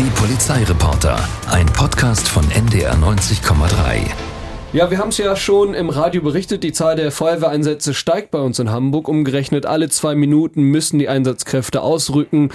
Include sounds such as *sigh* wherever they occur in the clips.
Die Polizeireporter, ein Podcast von NDR 90,3. Ja, wir haben es ja schon im Radio berichtet, die Zahl der Feuerwehreinsätze steigt bei uns in Hamburg. Umgerechnet alle zwei Minuten müssen die Einsatzkräfte ausrücken.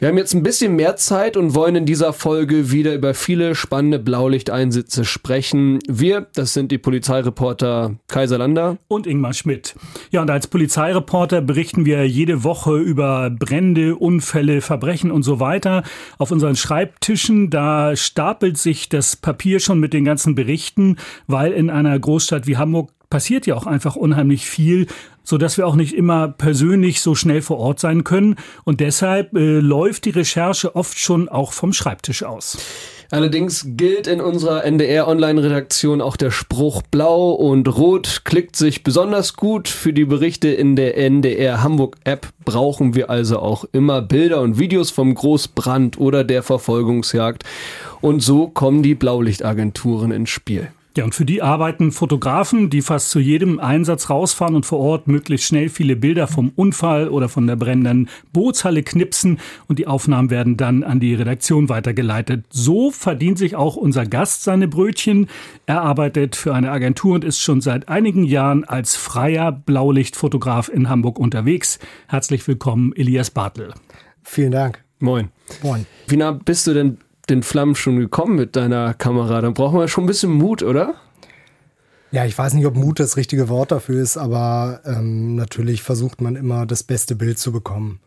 Wir haben jetzt ein bisschen mehr Zeit und wollen in dieser Folge wieder über viele spannende Blaulichteinsätze sprechen. Wir, das sind die Polizeireporter Kaiser Lander und Ingmar Schmidt. Ja, und als Polizeireporter berichten wir jede Woche über Brände, Unfälle, Verbrechen und so weiter. Auf unseren Schreibtischen, da stapelt sich das Papier schon mit den ganzen Berichten, weil in einer Großstadt wie Hamburg passiert ja auch einfach unheimlich viel, so dass wir auch nicht immer persönlich so schnell vor Ort sein können. Und deshalb äh, läuft die Recherche oft schon auch vom Schreibtisch aus. Allerdings gilt in unserer NDR-Online-Redaktion auch der Spruch Blau und Rot klickt sich besonders gut. Für die Berichte in der NDR Hamburg-App brauchen wir also auch immer Bilder und Videos vom Großbrand oder der Verfolgungsjagd. Und so kommen die Blaulichtagenturen ins Spiel. Ja, und für die arbeiten Fotografen, die fast zu jedem Einsatz rausfahren und vor Ort möglichst schnell viele Bilder vom Unfall oder von der brennenden Bootshalle knipsen und die Aufnahmen werden dann an die Redaktion weitergeleitet. So verdient sich auch unser Gast seine Brötchen. Er arbeitet für eine Agentur und ist schon seit einigen Jahren als freier Blaulichtfotograf in Hamburg unterwegs. Herzlich willkommen, Elias Bartel. Vielen Dank. Moin. Moin. Wie nah bist du denn den Flammen schon gekommen mit deiner Kamera? Dann brauchen wir schon ein bisschen Mut, oder? Ja, ich weiß nicht, ob Mut das richtige Wort dafür ist, aber ähm, natürlich versucht man immer das beste Bild zu bekommen.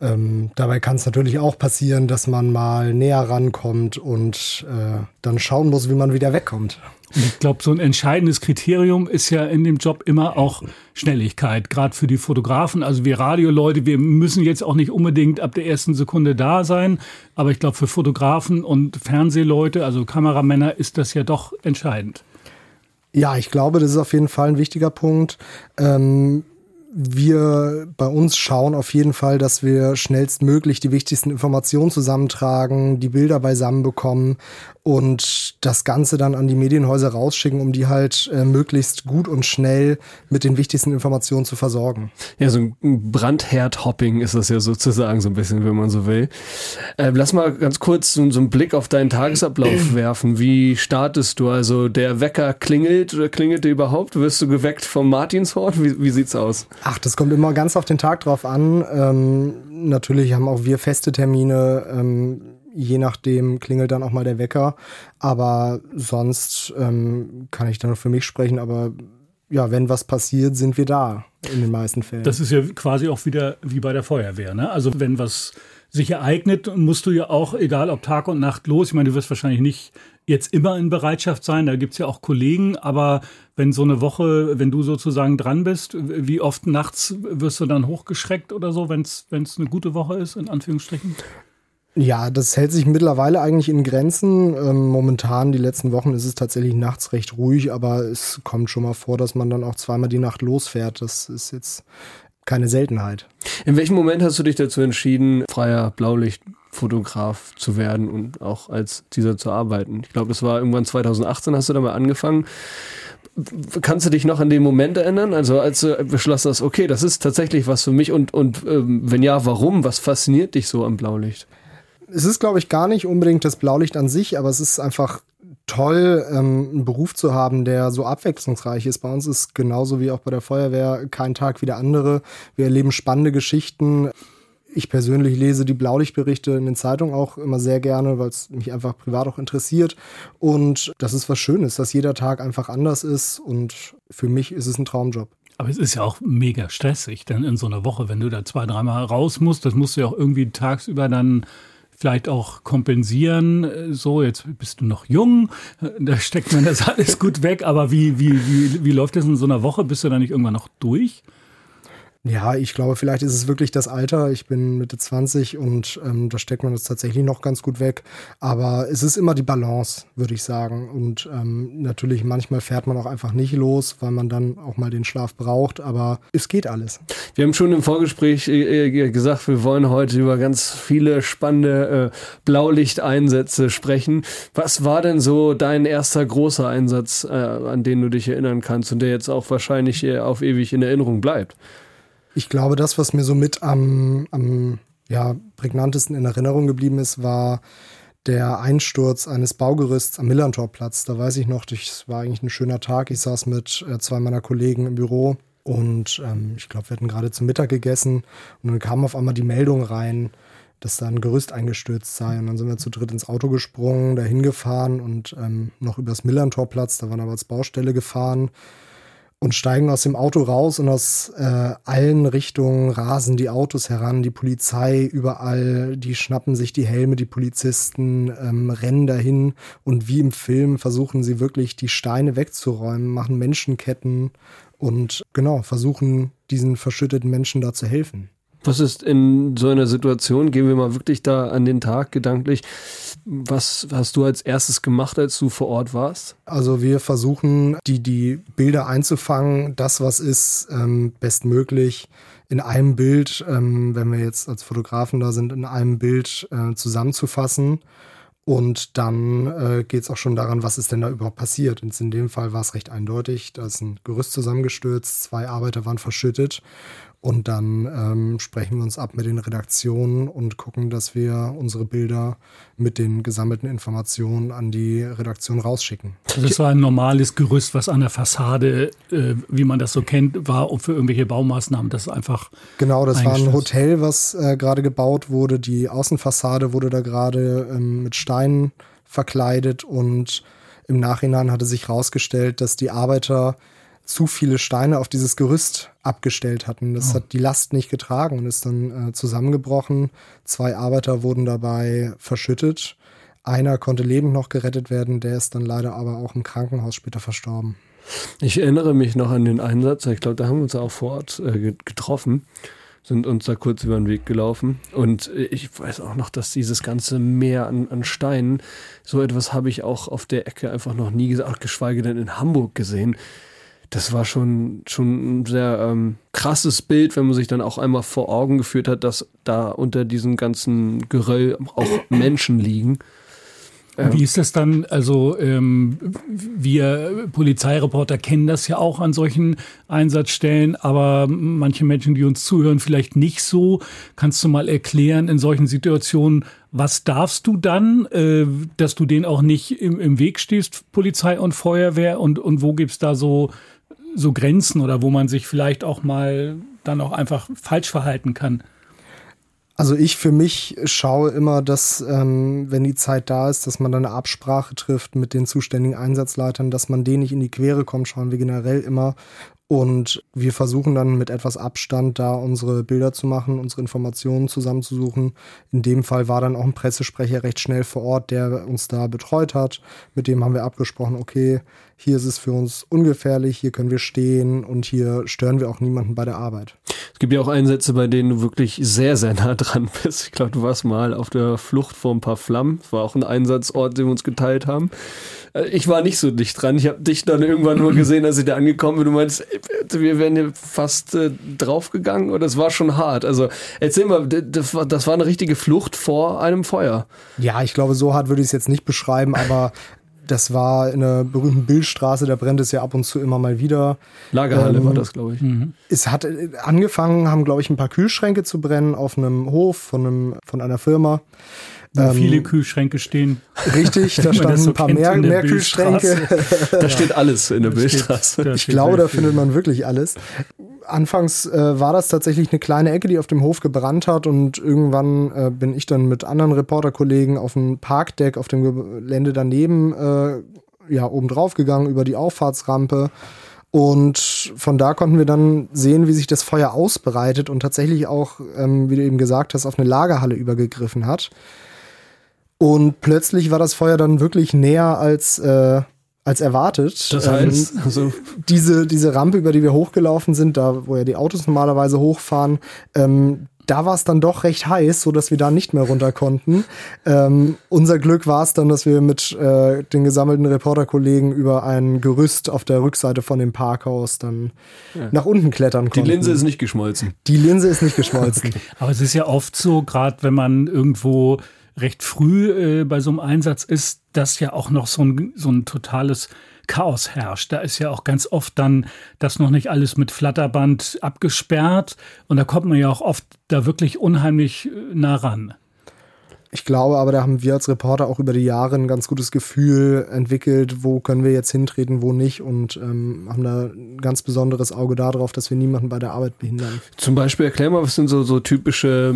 Ähm, dabei kann es natürlich auch passieren, dass man mal näher rankommt und äh, dann schauen muss, wie man wieder wegkommt. Ich glaube, so ein entscheidendes Kriterium ist ja in dem Job immer auch Schnelligkeit, gerade für die Fotografen. Also wir Radioleute, wir müssen jetzt auch nicht unbedingt ab der ersten Sekunde da sein, aber ich glaube, für Fotografen und Fernsehleute, also Kameramänner, ist das ja doch entscheidend. Ja, ich glaube, das ist auf jeden Fall ein wichtiger Punkt. Ähm, wir bei uns schauen auf jeden Fall, dass wir schnellstmöglich die wichtigsten Informationen zusammentragen, die Bilder beisammen bekommen und das Ganze dann an die Medienhäuser rausschicken, um die halt äh, möglichst gut und schnell mit den wichtigsten Informationen zu versorgen. Ja, so ein Brandherd-Hopping ist das ja sozusagen so ein bisschen, wenn man so will. Äh, lass mal ganz kurz so, so einen Blick auf deinen Tagesablauf *clears throat* werfen. Wie startest du? Also der Wecker klingelt oder klingelt der überhaupt? Wirst du geweckt vom Martinshort? Wie, wie sieht's aus? Ach, das kommt immer ganz auf den Tag drauf an. Ähm, natürlich haben auch wir feste Termine. Ähm, je nachdem klingelt dann auch mal der Wecker. Aber sonst ähm, kann ich da nur für mich sprechen. Aber ja, wenn was passiert, sind wir da in den meisten Fällen. Das ist ja quasi auch wieder wie bei der Feuerwehr. Ne? Also wenn was sich ereignet, musst du ja auch, egal ob Tag und Nacht los, ich meine, du wirst wahrscheinlich nicht jetzt immer in Bereitschaft sein, da gibt's ja auch Kollegen, aber wenn so eine Woche, wenn du sozusagen dran bist, wie oft nachts wirst du dann hochgeschreckt oder so, wenn es eine gute Woche ist, in Anführungsstrichen? Ja, das hält sich mittlerweile eigentlich in Grenzen. Ähm, momentan, die letzten Wochen, ist es tatsächlich nachts recht ruhig, aber es kommt schon mal vor, dass man dann auch zweimal die Nacht losfährt. Das ist jetzt keine Seltenheit. In welchem Moment hast du dich dazu entschieden, freier Blaulichtfotograf zu werden und auch als dieser zu arbeiten? Ich glaube, es war irgendwann 2018, hast du damit angefangen. Kannst du dich noch an den Moment erinnern? Also als du beschlossen hast, okay, das ist tatsächlich was für mich und, und ähm, wenn ja, warum? Was fasziniert dich so am Blaulicht? Es ist, glaube ich, gar nicht unbedingt das Blaulicht an sich, aber es ist einfach toll, ähm, einen Beruf zu haben, der so abwechslungsreich ist. Bei uns ist genauso wie auch bei der Feuerwehr kein Tag wie der andere. Wir erleben spannende Geschichten. Ich persönlich lese die Blaulichtberichte in den Zeitungen auch immer sehr gerne, weil es mich einfach privat auch interessiert. Und das ist was Schönes, dass jeder Tag einfach anders ist. Und für mich ist es ein Traumjob. Aber es ist ja auch mega stressig, denn in so einer Woche, wenn du da zwei, dreimal raus musst, das musst du ja auch irgendwie tagsüber dann vielleicht auch kompensieren. So, jetzt bist du noch jung, da steckt man das *laughs* alles gut weg. Aber wie, wie, wie, wie läuft das in so einer Woche? Bist du da nicht irgendwann noch durch? Ja, ich glaube, vielleicht ist es wirklich das Alter. Ich bin Mitte 20 und ähm, da steckt man das tatsächlich noch ganz gut weg. Aber es ist immer die Balance, würde ich sagen. Und ähm, natürlich, manchmal fährt man auch einfach nicht los, weil man dann auch mal den Schlaf braucht. Aber es geht alles. Wir haben schon im Vorgespräch äh, äh gesagt, wir wollen heute über ganz viele spannende äh, Blaulichteinsätze sprechen. Was war denn so dein erster großer Einsatz, äh, an den du dich erinnern kannst und der jetzt auch wahrscheinlich äh, auf ewig in Erinnerung bleibt? Ich glaube, das, was mir so mit am, am ja prägnantesten in Erinnerung geblieben ist, war der Einsturz eines Baugerüsts am Millantorplatz. Da weiß ich noch, das war eigentlich ein schöner Tag. Ich saß mit äh, zwei meiner Kollegen im Büro und ähm, ich glaube, wir hatten gerade zum Mittag gegessen und dann kam auf einmal die Meldung rein, dass da ein Gerüst eingestürzt sei. Und dann sind wir zu dritt ins Auto gesprungen, dahin gefahren und ähm, noch übers Millantorplatz, da waren wir als Baustelle gefahren und steigen aus dem Auto raus und aus äh, allen Richtungen rasen die Autos heran, die Polizei überall, die schnappen sich die Helme, die Polizisten ähm, rennen dahin und wie im Film versuchen sie wirklich die Steine wegzuräumen, machen Menschenketten und genau, versuchen diesen verschütteten Menschen da zu helfen. Was ist in so einer Situation, gehen wir mal wirklich da an den Tag gedanklich, was hast du als erstes gemacht, als du vor Ort warst? Also wir versuchen, die, die Bilder einzufangen, das, was ist, ähm, bestmöglich in einem Bild, ähm, wenn wir jetzt als Fotografen da sind, in einem Bild äh, zusammenzufassen. Und dann äh, geht es auch schon daran, was ist denn da überhaupt passiert. Und in dem Fall war es recht eindeutig. Da ist ein Gerüst zusammengestürzt, zwei Arbeiter waren verschüttet. Und dann ähm, sprechen wir uns ab mit den Redaktionen und gucken, dass wir unsere Bilder mit den gesammelten Informationen an die Redaktion rausschicken. Also das war ein normales Gerüst, was an der Fassade, äh, wie man das so kennt, war für irgendwelche Baumaßnahmen. Das ist einfach. Genau, das war ein Hotel, was äh, gerade gebaut wurde. Die Außenfassade wurde da gerade ähm, mit Steinen verkleidet und im Nachhinein hatte sich herausgestellt, dass die Arbeiter zu viele Steine auf dieses Gerüst abgestellt hatten. Das oh. hat die Last nicht getragen und ist dann äh, zusammengebrochen. Zwei Arbeiter wurden dabei verschüttet. Einer konnte lebend noch gerettet werden, der ist dann leider aber auch im Krankenhaus später verstorben. Ich erinnere mich noch an den Einsatz, ich glaube, da haben wir uns auch vor Ort äh, getroffen, sind uns da kurz über den Weg gelaufen. Und äh, ich weiß auch noch, dass dieses ganze Meer an, an Steinen, so etwas habe ich auch auf der Ecke einfach noch nie gesagt, geschweige denn in Hamburg gesehen das war schon, schon ein sehr ähm, krasses Bild, wenn man sich dann auch einmal vor Augen geführt hat, dass da unter diesem ganzen Geröll auch Menschen liegen. Wie ist das dann? Also ähm, wir Polizeireporter kennen das ja auch an solchen Einsatzstellen, aber manche Menschen, die uns zuhören, vielleicht nicht so. Kannst du mal erklären in solchen Situationen, was darfst du dann, äh, dass du denen auch nicht im, im Weg stehst, Polizei und Feuerwehr und, und wo gibt's da so so Grenzen oder wo man sich vielleicht auch mal dann auch einfach falsch verhalten kann? Also ich für mich schaue immer, dass ähm, wenn die Zeit da ist, dass man dann eine Absprache trifft mit den zuständigen Einsatzleitern, dass man denen nicht in die Quere kommt, schauen wir generell immer. Und wir versuchen dann mit etwas Abstand da unsere Bilder zu machen, unsere Informationen zusammenzusuchen. In dem Fall war dann auch ein Pressesprecher recht schnell vor Ort, der uns da betreut hat. Mit dem haben wir abgesprochen, okay, hier ist es für uns ungefährlich, hier können wir stehen und hier stören wir auch niemanden bei der Arbeit. Es gibt ja auch Einsätze, bei denen du wirklich sehr, sehr nah dran bist. Ich glaube, du warst mal auf der Flucht vor ein paar Flammen. Das war auch ein Einsatzort, den wir uns geteilt haben. Äh, ich war nicht so dicht dran. Ich habe dich dann irgendwann nur gesehen, als ich da angekommen bin. Du meinst, wir wären hier fast äh, draufgegangen oder es war schon hart. Also erzähl mal, das war, das war eine richtige Flucht vor einem Feuer. Ja, ich glaube, so hart würde ich es jetzt nicht beschreiben, aber das war in der berühmten Bildstraße, da brennt es ja ab und zu immer mal wieder. Lagerhalle ähm, war das, glaube ich. Mhm. Es hat äh, angefangen, haben, glaube ich, ein paar Kühlschränke zu brennen auf einem Hof von, einem, von einer Firma. Wo ähm, viele Kühlschränke stehen. Richtig, da *laughs* standen so ein paar mehr, mehr Kühlschränke. *laughs* da steht alles in der Bildstraße. ich glaube, da findet man wirklich alles anfangs äh, war das tatsächlich eine kleine Ecke, die auf dem Hof gebrannt hat und irgendwann äh, bin ich dann mit anderen Reporterkollegen auf dem Parkdeck auf dem Gelände daneben äh, ja oben drauf gegangen über die Auffahrtsrampe und von da konnten wir dann sehen, wie sich das Feuer ausbreitet und tatsächlich auch, ähm, wie du eben gesagt hast, auf eine Lagerhalle übergegriffen hat. Und plötzlich war das Feuer dann wirklich näher als äh, als erwartet. Das heißt, ähm, also diese, diese Rampe, über die wir hochgelaufen sind, da wo ja die Autos normalerweise hochfahren, ähm, da war es dann doch recht heiß, so dass wir da nicht mehr runter konnten. Ähm, unser Glück war es dann, dass wir mit äh, den gesammelten Reporterkollegen über ein Gerüst auf der Rückseite von dem Parkhaus dann ja. nach unten klettern konnten. Die Linse ist nicht geschmolzen. Die Linse ist nicht geschmolzen. *laughs* okay. Aber es ist ja oft so, gerade wenn man irgendwo recht früh äh, bei so einem Einsatz ist, dass ja auch noch so ein, so ein totales Chaos herrscht. Da ist ja auch ganz oft dann das noch nicht alles mit Flatterband abgesperrt und da kommt man ja auch oft da wirklich unheimlich äh, nah ran. Ich glaube aber, da haben wir als Reporter auch über die Jahre ein ganz gutes Gefühl entwickelt, wo können wir jetzt hintreten, wo nicht und ähm, haben da ein ganz besonderes Auge darauf, dass wir niemanden bei der Arbeit behindern. Zum Beispiel erklär mal, was sind so, so typische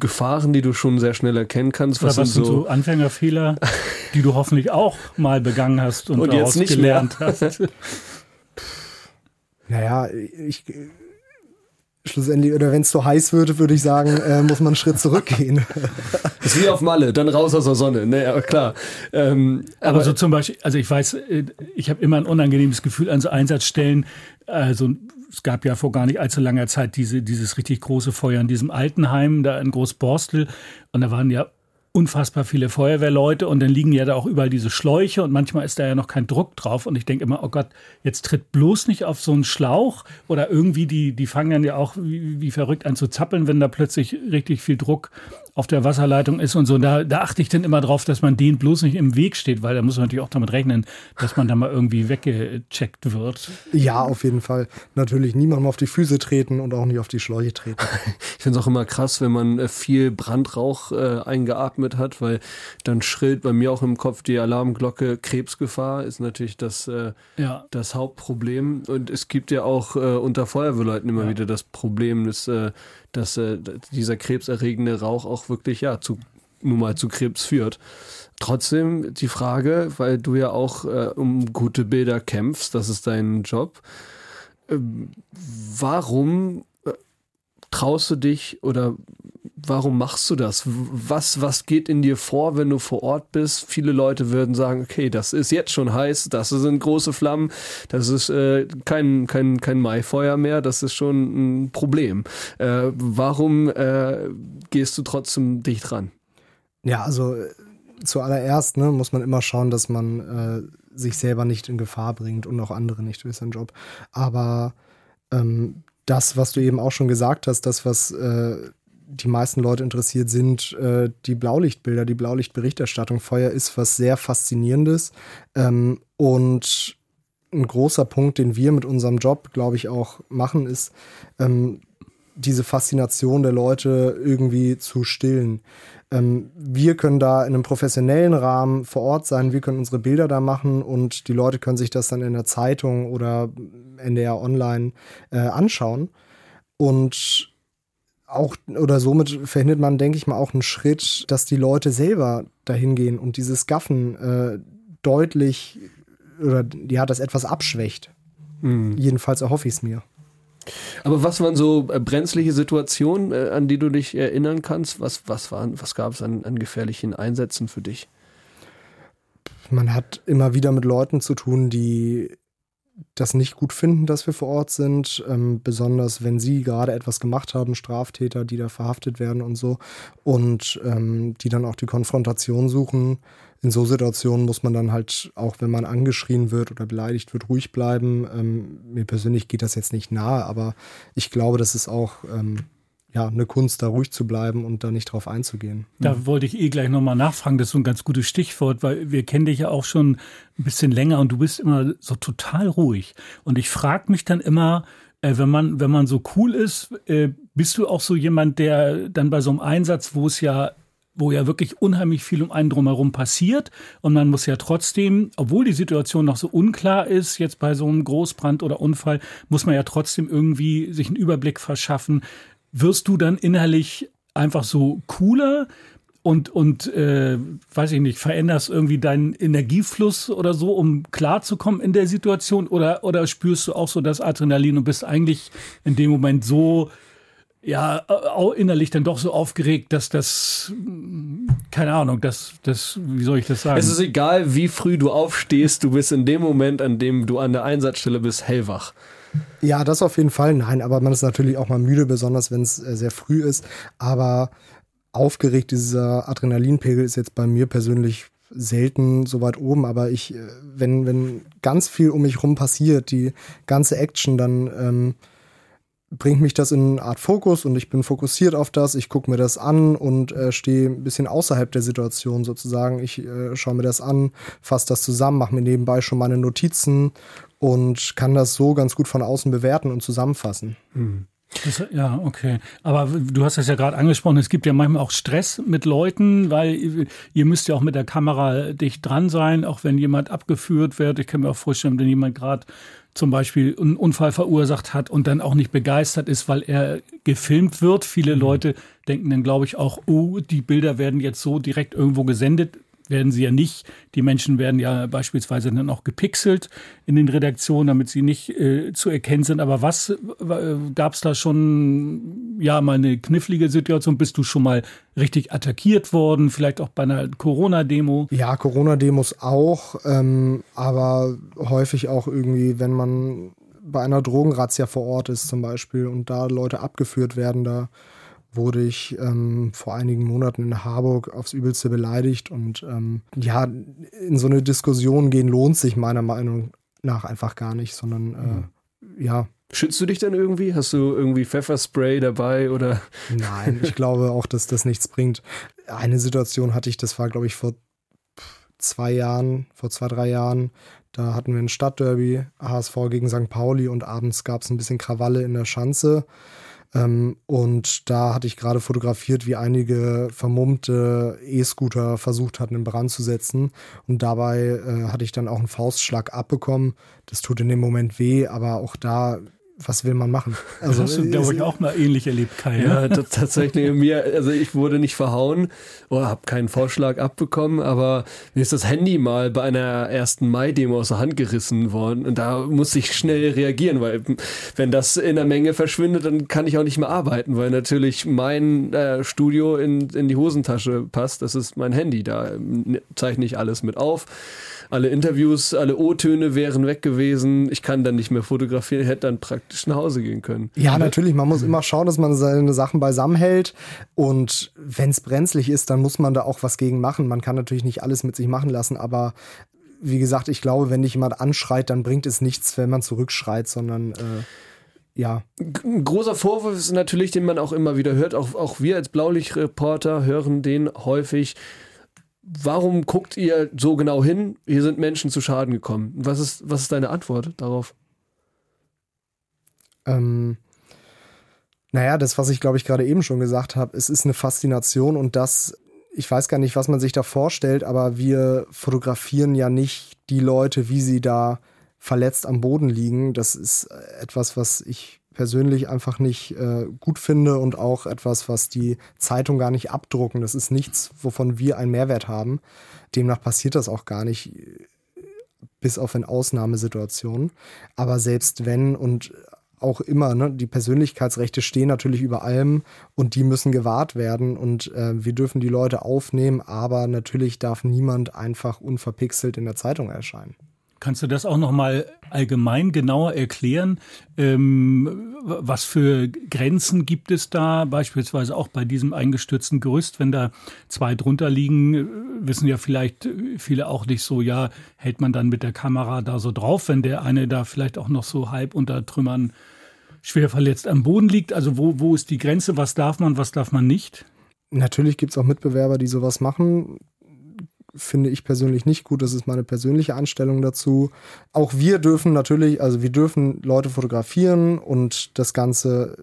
Gefahren, die du schon sehr schnell erkennen kannst? Was, was sind so, so Anfängerfehler, die du hoffentlich auch mal begangen hast und, und jetzt nicht gelernt hast? *laughs* naja, ich schlussendlich, oder wenn es so heiß wird, würde ich sagen, äh, muss man einen Schritt zurückgehen. *laughs* ist wie auf Malle, dann raus aus der Sonne. Ne, aber klar. Ähm, aber, aber, so zum Beispiel, also ich weiß, äh, ich habe immer ein unangenehmes Gefühl an so Einsatzstellen. Also es gab ja vor gar nicht allzu langer Zeit diese, dieses richtig große Feuer in diesem Altenheim da in Großborstel. Und da waren ja unfassbar viele Feuerwehrleute und dann liegen ja da auch überall diese Schläuche und manchmal ist da ja noch kein Druck drauf und ich denke immer, oh Gott, jetzt tritt bloß nicht auf so einen Schlauch oder irgendwie, die, die fangen dann ja auch wie, wie verrückt an zu zappeln, wenn da plötzlich richtig viel Druck auf der Wasserleitung ist und so. Da, da achte ich dann immer drauf, dass man denen bloß nicht im Weg steht, weil da muss man natürlich auch damit rechnen, dass man da mal irgendwie weggecheckt wird. Ja, auf jeden Fall. Natürlich niemandem auf die Füße treten und auch nicht auf die Schläuche treten. *laughs* Ich finde es auch immer krass, wenn man äh, viel Brandrauch äh, eingeatmet hat, weil dann schrillt bei mir auch im Kopf die Alarmglocke Krebsgefahr, ist natürlich das, äh, ja. das Hauptproblem. Und es gibt ja auch äh, unter Feuerwehrleuten immer ja. wieder das Problem, dass äh, dass äh, dieser krebserregende Rauch auch wirklich ja zu nun mal zu Krebs führt. Trotzdem die Frage, weil du ja auch äh, um gute Bilder kämpfst, das ist dein Job. Äh, warum äh, traust du dich oder warum machst du das? Was, was geht in dir vor, wenn du vor Ort bist? Viele Leute würden sagen, okay, das ist jetzt schon heiß, das sind große Flammen, das ist äh, kein, kein, kein Maifeuer mehr, das ist schon ein Problem. Äh, warum äh, gehst du trotzdem dicht ran? Ja, also äh, zuallererst ne, muss man immer schauen, dass man äh, sich selber nicht in Gefahr bringt und auch andere nicht durch seinen Job. Aber ähm, das, was du eben auch schon gesagt hast, das, was äh, die meisten Leute interessiert sind, äh, die Blaulichtbilder, die Blaulichtberichterstattung. Feuer ist was sehr Faszinierendes. Ähm, und ein großer Punkt, den wir mit unserem Job, glaube ich, auch machen, ist, ähm, diese Faszination der Leute irgendwie zu stillen. Ähm, wir können da in einem professionellen Rahmen vor Ort sein, wir können unsere Bilder da machen und die Leute können sich das dann in der Zeitung oder NDR Online äh, anschauen. Und auch oder somit verhindert man, denke ich mal, auch einen Schritt, dass die Leute selber dahin gehen und dieses Gaffen äh, deutlich oder ja, das etwas abschwächt. Mhm. Jedenfalls erhoffe ich es mir. Aber was waren so äh, brenzliche Situationen, äh, an die du dich erinnern kannst? Was, was, was gab es an, an gefährlichen Einsätzen für dich? Man hat immer wieder mit Leuten zu tun, die das nicht gut finden, dass wir vor Ort sind, ähm, besonders wenn sie gerade etwas gemacht haben, Straftäter, die da verhaftet werden und so, und ähm, die dann auch die Konfrontation suchen. In so Situationen muss man dann halt, auch wenn man angeschrien wird oder beleidigt wird, ruhig bleiben. Ähm, mir persönlich geht das jetzt nicht nahe, aber ich glaube, das ist auch ähm, ja, eine Kunst, da ruhig zu bleiben und da nicht drauf einzugehen. Da wollte ich eh gleich nochmal nachfragen. Das ist so ein ganz gutes Stichwort, weil wir kennen dich ja auch schon ein bisschen länger und du bist immer so total ruhig. Und ich frage mich dann immer, äh, wenn man, wenn man so cool ist, äh, bist du auch so jemand, der dann bei so einem Einsatz, wo es ja wo ja wirklich unheimlich viel um einen drumherum passiert und man muss ja trotzdem, obwohl die Situation noch so unklar ist, jetzt bei so einem Großbrand oder Unfall, muss man ja trotzdem irgendwie sich einen Überblick verschaffen, wirst du dann innerlich einfach so cooler und, und äh, weiß ich nicht, veränderst irgendwie deinen Energiefluss oder so, um klarzukommen in der Situation? Oder, oder spürst du auch so das Adrenalin und bist eigentlich in dem Moment so, ja, innerlich dann doch so aufgeregt, dass das, keine Ahnung, das, das, wie soll ich das sagen? Es ist egal, wie früh du aufstehst, du bist in dem Moment, an dem du an der Einsatzstelle bist, hellwach. Ja, das auf jeden Fall. Nein, aber man ist natürlich auch mal müde, besonders wenn es äh, sehr früh ist. Aber aufgeregt, dieser Adrenalinpegel ist jetzt bei mir persönlich selten so weit oben, aber ich, äh, wenn, wenn ganz viel um mich rum passiert, die ganze Action, dann ähm, bringt mich das in eine Art Fokus und ich bin fokussiert auf das, ich gucke mir das an und äh, stehe ein bisschen außerhalb der Situation sozusagen. Ich äh, schaue mir das an, fasse das zusammen, mache mir nebenbei schon meine Notizen und kann das so ganz gut von außen bewerten und zusammenfassen. Mhm. Das, ja, okay. Aber du hast das ja gerade angesprochen, es gibt ja manchmal auch Stress mit Leuten, weil ihr müsst ja auch mit der Kamera dicht dran sein, auch wenn jemand abgeführt wird. Ich kann mir auch vorstellen, wenn jemand gerade zum Beispiel einen Unfall verursacht hat und dann auch nicht begeistert ist, weil er gefilmt wird. Viele mhm. Leute denken dann, glaube ich, auch, oh, die Bilder werden jetzt so direkt irgendwo gesendet werden sie ja nicht. Die Menschen werden ja beispielsweise dann auch gepixelt in den Redaktionen, damit sie nicht äh, zu erkennen sind. Aber was äh, gab es da schon ja mal eine knifflige Situation? Bist du schon mal richtig attackiert worden? Vielleicht auch bei einer Corona-Demo? Ja, Corona-Demos auch, ähm, aber häufig auch irgendwie, wenn man bei einer Drogenrazzia vor Ort ist zum Beispiel und da Leute abgeführt werden, da wurde ich ähm, vor einigen Monaten in Harburg aufs Übelste beleidigt. Und ähm, ja, in so eine Diskussion gehen lohnt sich meiner Meinung nach einfach gar nicht, sondern äh, ja. Schützt du dich dann irgendwie? Hast du irgendwie Pfefferspray dabei oder? Nein, ich glaube auch, dass das nichts bringt. Eine Situation hatte ich, das war, glaube ich, vor zwei Jahren, vor zwei, drei Jahren. Da hatten wir ein Stadtderby, HSV gegen St. Pauli und abends gab es ein bisschen Krawalle in der Schanze. Ähm, und da hatte ich gerade fotografiert, wie einige vermummte E-Scooter versucht hatten, in Brand zu setzen. Und dabei äh, hatte ich dann auch einen Faustschlag abbekommen. Das tut in dem Moment weh, aber auch da was will man machen? *laughs* Also, das hast du, glaube ich, auch mal ähnlich erlebt, Kai. Ja, ja tatsächlich. *laughs* Mir, also ich wurde nicht verhauen oder habe keinen Vorschlag abbekommen, aber mir ist das Handy mal bei einer ersten Mai-Demo aus der Hand gerissen worden und da muss ich schnell reagieren, weil wenn das in der Menge verschwindet, dann kann ich auch nicht mehr arbeiten, weil natürlich mein äh, Studio in, in die Hosentasche passt. Das ist mein Handy, da zeichne ich alles mit auf alle Interviews, alle O-Töne wären weg gewesen. Ich kann dann nicht mehr fotografieren, hätte dann praktisch nach Hause gehen können. Ja, natürlich. Man muss immer schauen, dass man seine Sachen beisammen hält. Und wenn es brenzlig ist, dann muss man da auch was gegen machen. Man kann natürlich nicht alles mit sich machen lassen, aber wie gesagt, ich glaube, wenn dich jemand anschreit, dann bringt es nichts, wenn man zurückschreit, sondern äh, ja. Ein großer Vorwurf ist natürlich, den man auch immer wieder hört. Auch, auch wir als Blaulichtreporter hören den häufig warum guckt ihr so genau hin? Hier sind Menschen zu Schaden gekommen. Was ist, was ist deine Antwort darauf? Ähm, naja, das, was ich glaube ich gerade eben schon gesagt habe, es ist eine Faszination und das, ich weiß gar nicht, was man sich da vorstellt, aber wir fotografieren ja nicht die Leute, wie sie da verletzt am Boden liegen. Das ist etwas, was ich persönlich einfach nicht äh, gut finde und auch etwas, was die Zeitung gar nicht abdrucken. Das ist nichts, wovon wir einen Mehrwert haben. Demnach passiert das auch gar nicht, bis auf in Ausnahmesituationen. Aber selbst wenn und auch immer, ne, die Persönlichkeitsrechte stehen natürlich über allem und die müssen gewahrt werden und äh, wir dürfen die Leute aufnehmen, aber natürlich darf niemand einfach unverpixelt in der Zeitung erscheinen. Kannst du das auch noch mal allgemein genauer erklären? Ähm, was für Grenzen gibt es da, beispielsweise auch bei diesem eingestürzten Gerüst, wenn da zwei drunter liegen, äh, wissen ja vielleicht viele auch nicht so, ja, hält man dann mit der Kamera da so drauf, wenn der eine da vielleicht auch noch so halb unter Trümmern schwer verletzt am Boden liegt? Also wo, wo ist die Grenze? Was darf man, was darf man nicht? Natürlich gibt es auch Mitbewerber, die sowas machen finde ich persönlich nicht gut. Das ist meine persönliche Anstellung dazu. Auch wir dürfen natürlich, also wir dürfen Leute fotografieren und das Ganze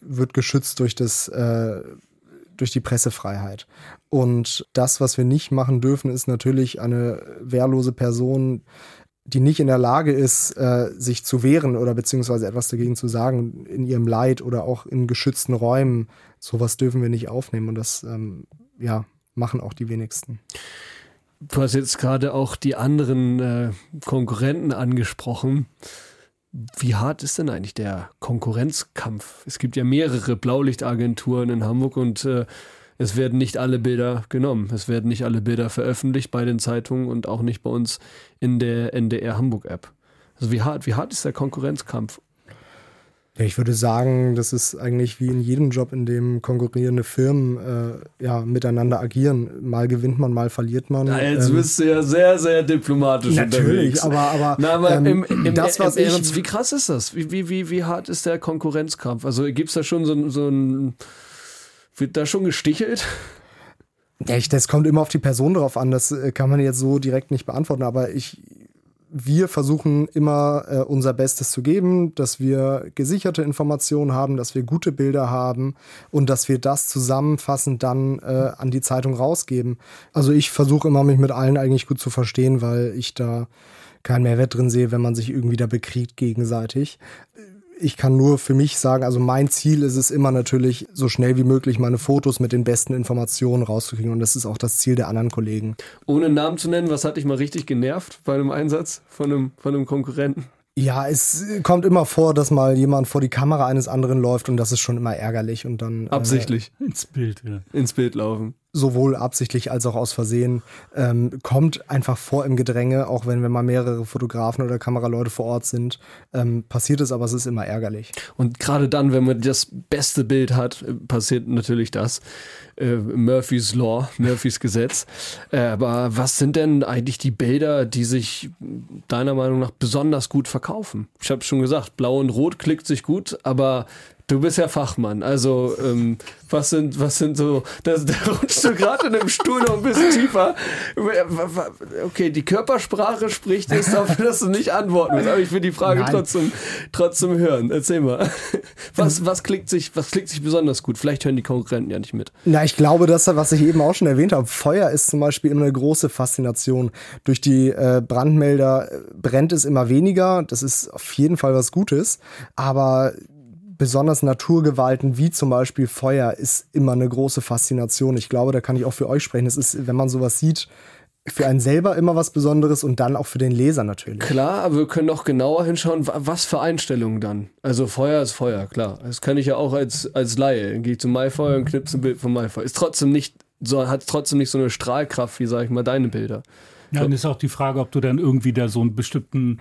wird geschützt durch das, äh, durch die Pressefreiheit. Und das, was wir nicht machen dürfen, ist natürlich eine wehrlose Person, die nicht in der Lage ist, äh, sich zu wehren oder beziehungsweise etwas dagegen zu sagen in ihrem Leid oder auch in geschützten Räumen. Sowas dürfen wir nicht aufnehmen und das, ähm, ja, machen auch die wenigsten. Du hast jetzt gerade auch die anderen äh, Konkurrenten angesprochen. Wie hart ist denn eigentlich der Konkurrenzkampf? Es gibt ja mehrere Blaulichtagenturen in Hamburg und äh, es werden nicht alle Bilder genommen. Es werden nicht alle Bilder veröffentlicht bei den Zeitungen und auch nicht bei uns in der NDR Hamburg App. Also wie hart, wie hart ist der Konkurrenzkampf? Ja, ich würde sagen, das ist eigentlich wie in jedem Job, in dem konkurrierende Firmen äh, ja, miteinander agieren. Mal gewinnt man, mal verliert man. Na, jetzt ähm, bist du ja sehr, sehr diplomatisch natürlich, unterwegs. aber, aber, Na, aber ähm, im, im, das, was im ich- wie krass ist das? Wie, wie, wie, wie hart ist der Konkurrenzkampf? Also gibt es da schon so, ein- so ein. Wird da schon gestichelt? Ja, ich, das kommt immer auf die Person drauf an. Das äh, kann man jetzt so direkt nicht beantworten. Aber ich, wir versuchen immer äh, unser Bestes zu geben, dass wir gesicherte Informationen haben, dass wir gute Bilder haben und dass wir das zusammenfassend dann äh, an die Zeitung rausgeben. Also ich versuche immer, mich mit allen eigentlich gut zu verstehen, weil ich da keinen Mehrwert drin sehe, wenn man sich irgendwie da bekriegt gegenseitig ich kann nur für mich sagen, also mein Ziel ist es immer natürlich, so schnell wie möglich meine Fotos mit den besten Informationen rauszukriegen. Und das ist auch das Ziel der anderen Kollegen. Ohne Namen zu nennen, was hat dich mal richtig genervt bei einem Einsatz von einem, von einem Konkurrenten? Ja, es kommt immer vor, dass mal jemand vor die Kamera eines anderen läuft und das ist schon immer ärgerlich und dann Absichtlich Ins Bild, ja. ins Bild laufen. Sowohl absichtlich als auch aus Versehen ähm, kommt einfach vor im Gedränge, auch wenn wir mal mehrere Fotografen oder Kameraleute vor Ort sind, ähm, passiert es, aber es ist immer ärgerlich. Und gerade dann, wenn man das beste Bild hat, äh, passiert natürlich das. Äh, Murphys Law, *laughs* Murphys Gesetz. Äh, aber was sind denn eigentlich die Bilder, die sich deiner Meinung nach besonders gut verkaufen? Ich habe schon gesagt, Blau und Rot klickt sich gut, aber du bist ja Fachmann. Also ähm, was sind was sind so? Da, da rutschst du gerade in dem Stuhl noch ein bisschen tiefer. Okay, die Körpersprache spricht jetzt dafür, dass du nicht antworten willst. Aber ich will die Frage Nein. trotzdem trotzdem hören. Erzähl mal. Was, was, klickt sich, was klickt sich besonders gut? Vielleicht hören die Konkurrenten ja nicht mit. Na, ich glaube, das, was ich eben auch schon erwähnt habe, Feuer ist zum Beispiel immer eine große Faszination. Durch die äh, Brandmelder äh, brennt es immer weniger. Das ist auf jeden Fall was Gutes. Aber besonders Naturgewalten wie zum Beispiel Feuer ist immer eine große Faszination. Ich glaube, da kann ich auch für euch sprechen. Es ist, wenn man sowas sieht, für einen selber immer was Besonderes und dann auch für den Leser natürlich. Klar, aber wir können auch genauer hinschauen, wa- was für Einstellungen dann. Also Feuer ist Feuer, klar. Das kann ich ja auch als, als Laie. Dann gehe ich zum Maifeuer und knipse ein Bild vom Maifeuer. Ist trotzdem nicht, so, hat trotzdem nicht so eine Strahlkraft wie, sag ich mal, deine Bilder. Ja, dann ist auch die Frage, ob du dann irgendwie da so einen bestimmten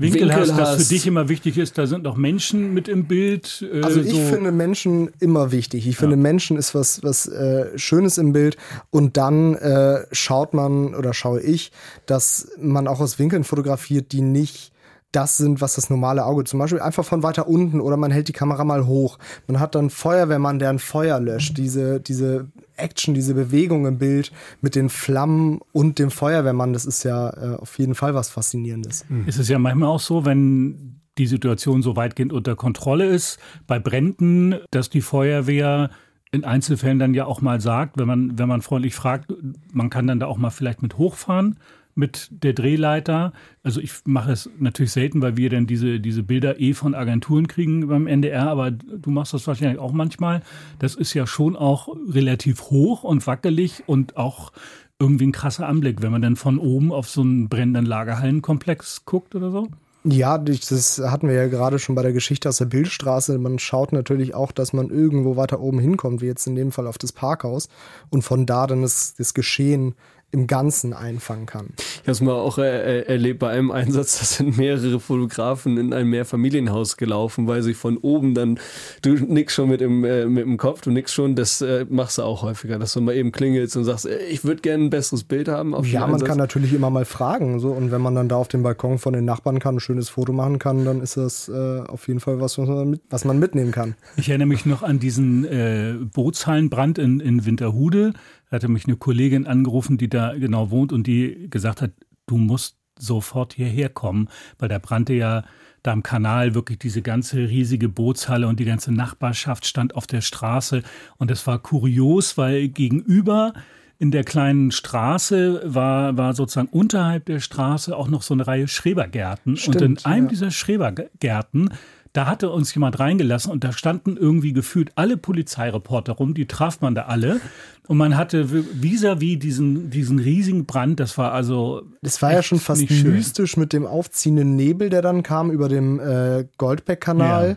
Winkel, Winkel hast, das für dich immer wichtig ist. Da sind noch Menschen mit im Bild. Äh, Also ich so. finde Menschen immer wichtig. Ich finde Menschen ist was was äh, Schönes im Bild und dann äh, schaut man oder schaue ich, dass man auch aus Winkeln fotografiert, die nicht das sind, was das normale Auge zum Beispiel einfach von weiter unten oder man hält die Kamera mal hoch. Man hat dann Feuerwehrmann, der ein Feuer löscht. Diese, diese Action, diese Bewegung im Bild mit den Flammen und dem Feuerwehrmann, das ist ja äh, auf jeden Fall was Faszinierendes. Es ist ja manchmal auch so, wenn die Situation so weitgehend unter Kontrolle ist, bei Bränden, dass die Feuerwehr in Einzelfällen dann ja auch mal sagt, wenn man, wenn man freundlich fragt, man kann dann da auch mal vielleicht mit hochfahren mit der Drehleiter. Also ich mache es natürlich selten, weil wir dann diese, diese Bilder eh von Agenturen kriegen beim NDR, aber du machst das wahrscheinlich auch manchmal. Das ist ja schon auch relativ hoch und wackelig und auch irgendwie ein krasser Anblick, wenn man dann von oben auf so einen brennenden Lagerhallenkomplex guckt oder so. Ja, das hatten wir ja gerade schon bei der Geschichte aus der Bildstraße. Man schaut natürlich auch, dass man irgendwo weiter oben hinkommt, wie jetzt in dem Fall auf das Parkhaus und von da dann das, das Geschehen im Ganzen einfangen kann. Ich habe es mal auch äh, äh, erlebt bei einem Einsatz, *laughs* da sind mehrere Fotografen in ein Mehrfamilienhaus gelaufen, weil sie von oben dann, du nix schon mit dem, äh, mit dem Kopf, du nix schon, das äh, machst du auch häufiger, dass du mal eben klingelst und sagst, äh, ich würde gerne ein besseres Bild haben. Ja, man Einsatz. kann natürlich immer mal fragen. So, und wenn man dann da auf dem Balkon von den Nachbarn kann, ein schönes Foto machen kann, dann ist das äh, auf jeden Fall was, was man, mit, was man mitnehmen kann. Ich erinnere mich noch an diesen äh, Bootshallenbrand in, in Winterhude. Da hatte mich eine Kollegin angerufen, die da genau wohnt und die gesagt hat, du musst sofort hierher kommen, weil da brannte ja da am Kanal wirklich diese ganze riesige Bootshalle und die ganze Nachbarschaft stand auf der Straße. Und es war kurios, weil gegenüber in der kleinen Straße war, war sozusagen unterhalb der Straße auch noch so eine Reihe Schrebergärten. und in Stimmt, einem ja. dieser Schrebergärten, da hatte uns jemand reingelassen und da standen irgendwie gefühlt alle Polizeireporter rum, die traf man da alle. Und man hatte vis-à-vis diesen, diesen riesigen Brand, das war also. Das war ja schon fast mystisch mit dem aufziehenden Nebel, der dann kam über dem äh, Goldbeck-Kanal. Ja.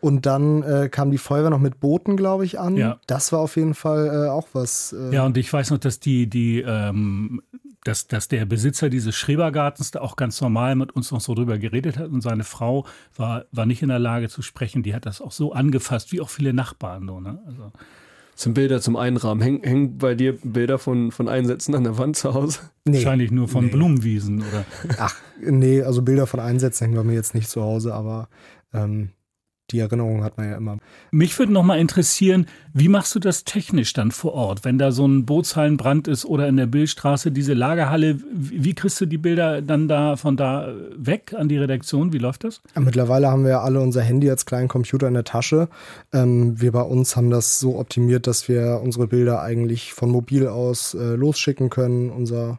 Und dann äh, kam die Feuerwehr noch mit Booten, glaube ich, an. Ja. Das war auf jeden Fall äh, auch was. Äh, Ja, und ich weiß noch, dass die, die, ähm, dass, dass der Besitzer dieses Schrebergartens da auch ganz normal mit uns noch so drüber geredet hat und seine Frau war, war nicht in der Lage zu sprechen. Die hat das auch so angefasst, wie auch viele Nachbarn. So, ne? also, sind Bilder zum Einrahmen. Hängen häng bei dir Bilder von, von Einsätzen an der Wand zu Hause? Nee. Wahrscheinlich nur von nee. Blumenwiesen, oder? Ach, nee, also Bilder von Einsätzen hängen bei mir jetzt nicht zu Hause, aber ähm, die Erinnerung hat man ja immer. Mich würde noch mal interessieren, wie machst du das technisch dann vor Ort, wenn da so ein Bootshallenbrand ist oder in der Bildstraße diese Lagerhalle? Wie kriegst du die Bilder dann da von da weg an die Redaktion? Wie läuft das? Mittlerweile haben wir alle unser Handy als kleinen Computer in der Tasche. Ähm, wir bei uns haben das so optimiert, dass wir unsere Bilder eigentlich von mobil aus äh, losschicken können. Unser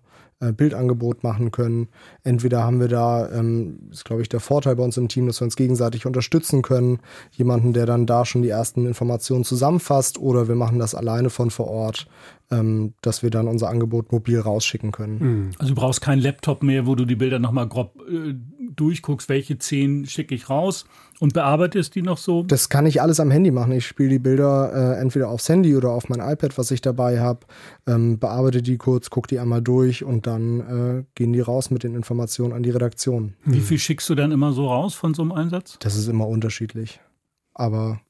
Bildangebot machen können. Entweder haben wir da, ähm, ist glaube ich der Vorteil bei uns im Team, dass wir uns gegenseitig unterstützen können. Jemanden, der dann da schon die ersten Informationen zusammenfasst oder wir machen das alleine von vor Ort, ähm, dass wir dann unser Angebot mobil rausschicken können. Mhm. Also du brauchst keinen Laptop mehr, wo du die Bilder nochmal grob äh, durchguckst, welche zehn schicke ich raus und bearbeitest die noch so? Das kann ich alles am Handy machen. Ich spiele die Bilder äh, entweder aufs Handy oder auf mein iPad, was ich dabei habe, ähm, bearbeite die kurz, gucke die einmal durch und dann äh, gehen die raus mit den Informationen an die Redaktion. Wie viel schickst du dann immer so raus von so einem Einsatz? Das ist immer unterschiedlich. Aber.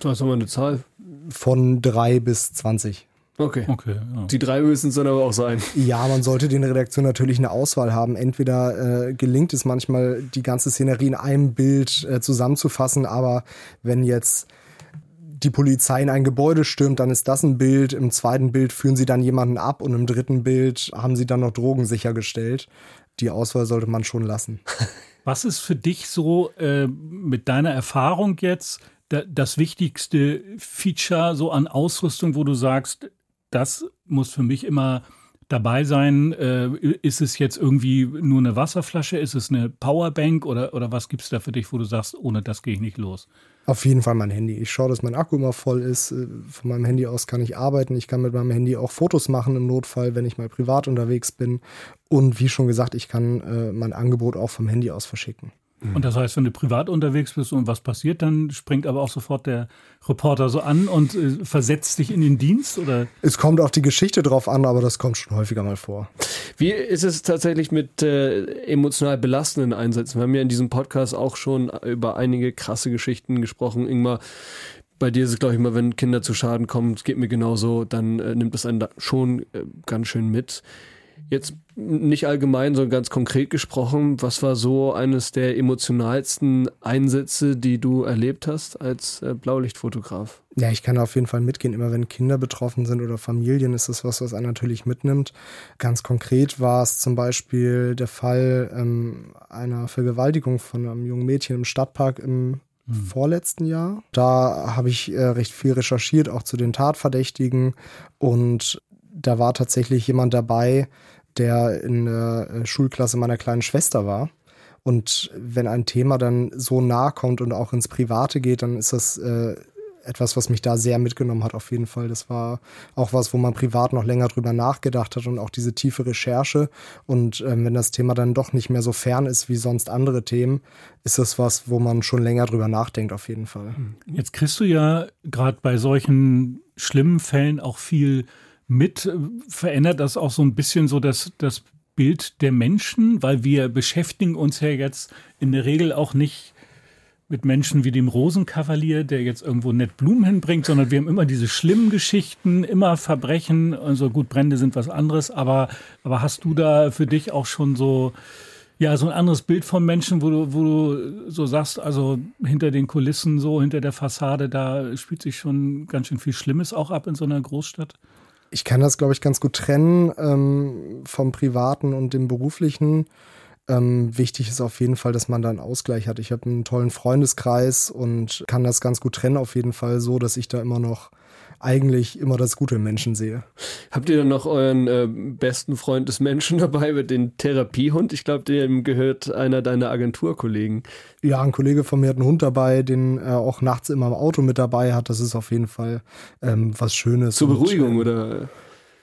Du hast mal eine Zahl. Von drei bis zwanzig. Okay. okay ja. Die drei müssen es dann aber auch sein. Ja, man sollte den Redaktionen natürlich eine Auswahl haben. Entweder äh, gelingt es manchmal, die ganze Szenerie in einem Bild äh, zusammenzufassen, aber wenn jetzt die Polizei in ein Gebäude stürmt, dann ist das ein Bild. Im zweiten Bild führen sie dann jemanden ab und im dritten Bild haben sie dann noch Drogen sichergestellt. Die Auswahl sollte man schon lassen. *laughs* Was ist für dich so äh, mit deiner Erfahrung jetzt das wichtigste Feature so an Ausrüstung, wo du sagst, das muss für mich immer dabei sein. Äh, ist es jetzt irgendwie nur eine Wasserflasche? Ist es eine Powerbank oder, oder was gibt es da für dich, wo du sagst, ohne das gehe ich nicht los? Auf jeden Fall mein Handy. Ich schaue, dass mein Akku immer voll ist. Äh, von meinem Handy aus kann ich arbeiten. Ich kann mit meinem Handy auch Fotos machen im Notfall, wenn ich mal privat unterwegs bin. Und wie schon gesagt, ich kann äh, mein Angebot auch vom Handy aus verschicken. Mhm. Und das heißt, wenn du privat unterwegs bist und was passiert, dann springt aber auch sofort der Reporter so an und äh, versetzt dich in den Dienst? Oder? Es kommt auf die Geschichte drauf an, aber das kommt schon häufiger mal vor. Wie ist es tatsächlich mit äh, emotional belastenden Einsätzen? Wir haben ja in diesem Podcast auch schon über einige krasse Geschichten gesprochen. Ingmar, bei dir ist es, glaube ich, immer, wenn Kinder zu Schaden kommen, es geht mir genauso, dann äh, nimmt es einen da schon äh, ganz schön mit. Jetzt nicht allgemein, sondern ganz konkret gesprochen, was war so eines der emotionalsten Einsätze, die du erlebt hast als äh, Blaulichtfotograf? Ja, ich kann auf jeden Fall mitgehen. Immer wenn Kinder betroffen sind oder Familien, ist das was, was einen natürlich mitnimmt. Ganz konkret war es zum Beispiel der Fall ähm, einer Vergewaltigung von einem jungen Mädchen im Stadtpark im hm. vorletzten Jahr. Da habe ich äh, recht viel recherchiert, auch zu den Tatverdächtigen. Und da war tatsächlich jemand dabei, der in der äh, Schulklasse meiner kleinen Schwester war. Und wenn ein Thema dann so nah kommt und auch ins Private geht, dann ist das äh, etwas, was mich da sehr mitgenommen hat, auf jeden Fall. Das war auch was, wo man privat noch länger drüber nachgedacht hat und auch diese tiefe Recherche. Und ähm, wenn das Thema dann doch nicht mehr so fern ist wie sonst andere Themen, ist das was, wo man schon länger drüber nachdenkt, auf jeden Fall. Jetzt kriegst du ja gerade bei solchen schlimmen Fällen auch viel mit verändert das auch so ein bisschen so das, das Bild der Menschen, weil wir beschäftigen uns ja jetzt in der Regel auch nicht mit Menschen wie dem Rosenkavalier, der jetzt irgendwo nett Blumen hinbringt, sondern wir haben immer diese schlimmen Geschichten, immer Verbrechen. Also gut, Brände sind was anderes, aber, aber hast du da für dich auch schon so, ja, so ein anderes Bild von Menschen, wo du, wo du so sagst, also hinter den Kulissen, so hinter der Fassade, da spielt sich schon ganz schön viel Schlimmes auch ab in so einer Großstadt? Ich kann das, glaube ich, ganz gut trennen ähm, vom Privaten und dem Beruflichen. Ähm, wichtig ist auf jeden Fall, dass man da einen Ausgleich hat. Ich habe einen tollen Freundeskreis und kann das ganz gut trennen, auf jeden Fall so, dass ich da immer noch eigentlich immer das Gute im Menschen sehe. Habt ihr dann noch euren äh, besten Freund des Menschen *laughs* dabei, mit dem Therapiehund? Ich glaube, dem gehört einer deiner Agenturkollegen. Ja, ein Kollege von mir hat einen Hund dabei, den er auch nachts immer im Auto mit dabei hat. Das ist auf jeden Fall ähm, was Schönes. Zur Beruhigung und, oder?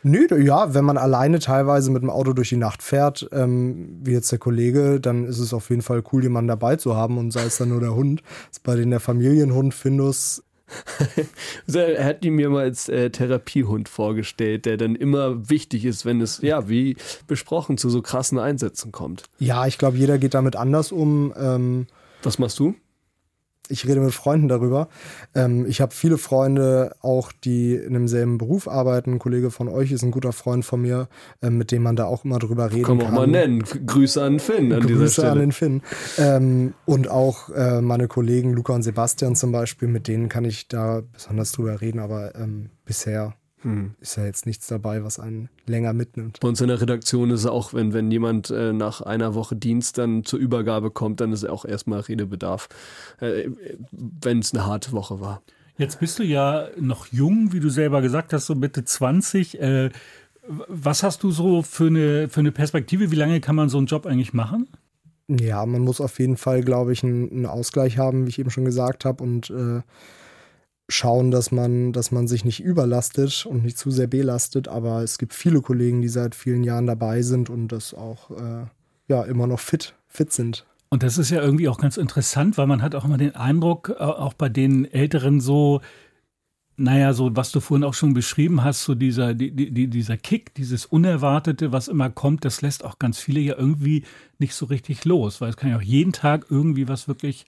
Nö, ja, wenn man alleine teilweise mit dem Auto durch die Nacht fährt, ähm, wie jetzt der Kollege, dann ist es auf jeden Fall cool, jemanden dabei zu haben und sei es dann nur der Hund. Ist bei den der Familienhund Findus *laughs* er hat ihn mir mal als äh, Therapiehund vorgestellt, der dann immer wichtig ist, wenn es, ja, wie besprochen, zu so krassen Einsätzen kommt. Ja, ich glaube, jeder geht damit anders um. Ähm Was machst du? Ich rede mit Freunden darüber. Ähm, ich habe viele Freunde auch, die in demselben Beruf arbeiten. Ein Kollege von euch ist ein guter Freund von mir, äh, mit dem man da auch immer drüber reden kann. Kann man auch mal nennen. Grüße an Finn an Grüße dieser Stelle. an den Finn. Ähm, und auch äh, meine Kollegen Luca und Sebastian zum Beispiel, mit denen kann ich da besonders drüber reden, aber ähm, bisher hm. ist ja jetzt nichts dabei, was einen länger mitnimmt. Bei uns in der Redaktion ist es auch, wenn, wenn jemand äh, nach einer Woche Dienst dann zur Übergabe kommt, dann ist auch erstmal Redebedarf, äh, wenn es eine harte Woche war. Jetzt bist du ja noch jung, wie du selber gesagt hast, so Mitte 20. Äh, was hast du so für eine, für eine Perspektive? Wie lange kann man so einen Job eigentlich machen? Ja, man muss auf jeden Fall, glaube ich, einen, einen Ausgleich haben, wie ich eben schon gesagt habe. Und äh, schauen, dass man, dass man sich nicht überlastet und nicht zu sehr belastet. Aber es gibt viele Kollegen, die seit vielen Jahren dabei sind und das auch äh, ja immer noch fit, fit sind. Und das ist ja irgendwie auch ganz interessant, weil man hat auch immer den Eindruck, äh, auch bei den Älteren so, naja, so was du vorhin auch schon beschrieben hast, so dieser, die, die, dieser Kick, dieses Unerwartete, was immer kommt, das lässt auch ganz viele ja irgendwie nicht so richtig los, weil es kann ja auch jeden Tag irgendwie was wirklich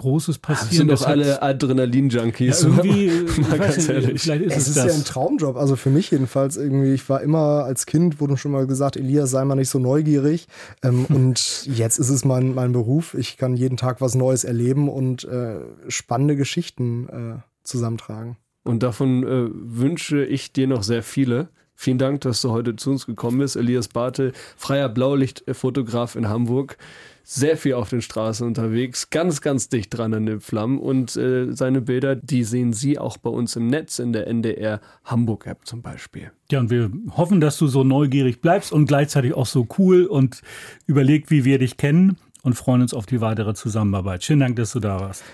Großes passieren. Das sind doch alle Adrenalin-Junkies. Ja, irgendwie, *laughs* mal ganz ehrlich. Vielleicht ist es, es ist das. ja ein Traumjob, also für mich jedenfalls irgendwie. Ich war immer als Kind, wurde schon mal gesagt, Elias, sei mal nicht so neugierig. Ähm, und jetzt ist es mein, mein Beruf. Ich kann jeden Tag was Neues erleben und äh, spannende Geschichten äh, zusammentragen. Und davon äh, wünsche ich dir noch sehr viele. Vielen Dank, dass du heute zu uns gekommen bist. Elias Bartel, freier Blaulichtfotograf in Hamburg sehr viel auf den Straßen unterwegs, ganz, ganz dicht dran an den Flammen. Und äh, seine Bilder, die sehen Sie auch bei uns im Netz, in der NDR Hamburg App zum Beispiel. Ja, und wir hoffen, dass du so neugierig bleibst und gleichzeitig auch so cool und überlegt, wie wir dich kennen und freuen uns auf die weitere Zusammenarbeit. Schönen Dank, dass du da warst.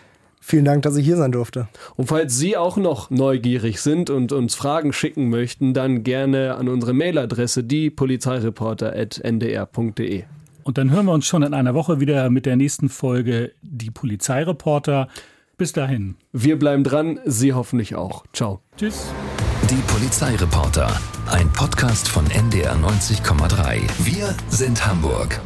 Vielen Dank, dass ich hier sein durfte. Und falls Sie auch noch neugierig sind und uns Fragen schicken möchten, dann gerne an unsere Mailadresse die polizeireporter.ndr.de. Und dann hören wir uns schon in einer Woche wieder mit der nächsten Folge Die Polizeireporter. Bis dahin. Wir bleiben dran, Sie hoffentlich auch. Ciao. Tschüss. Die Polizeireporter, ein Podcast von NDR 90,3. Wir sind Hamburg.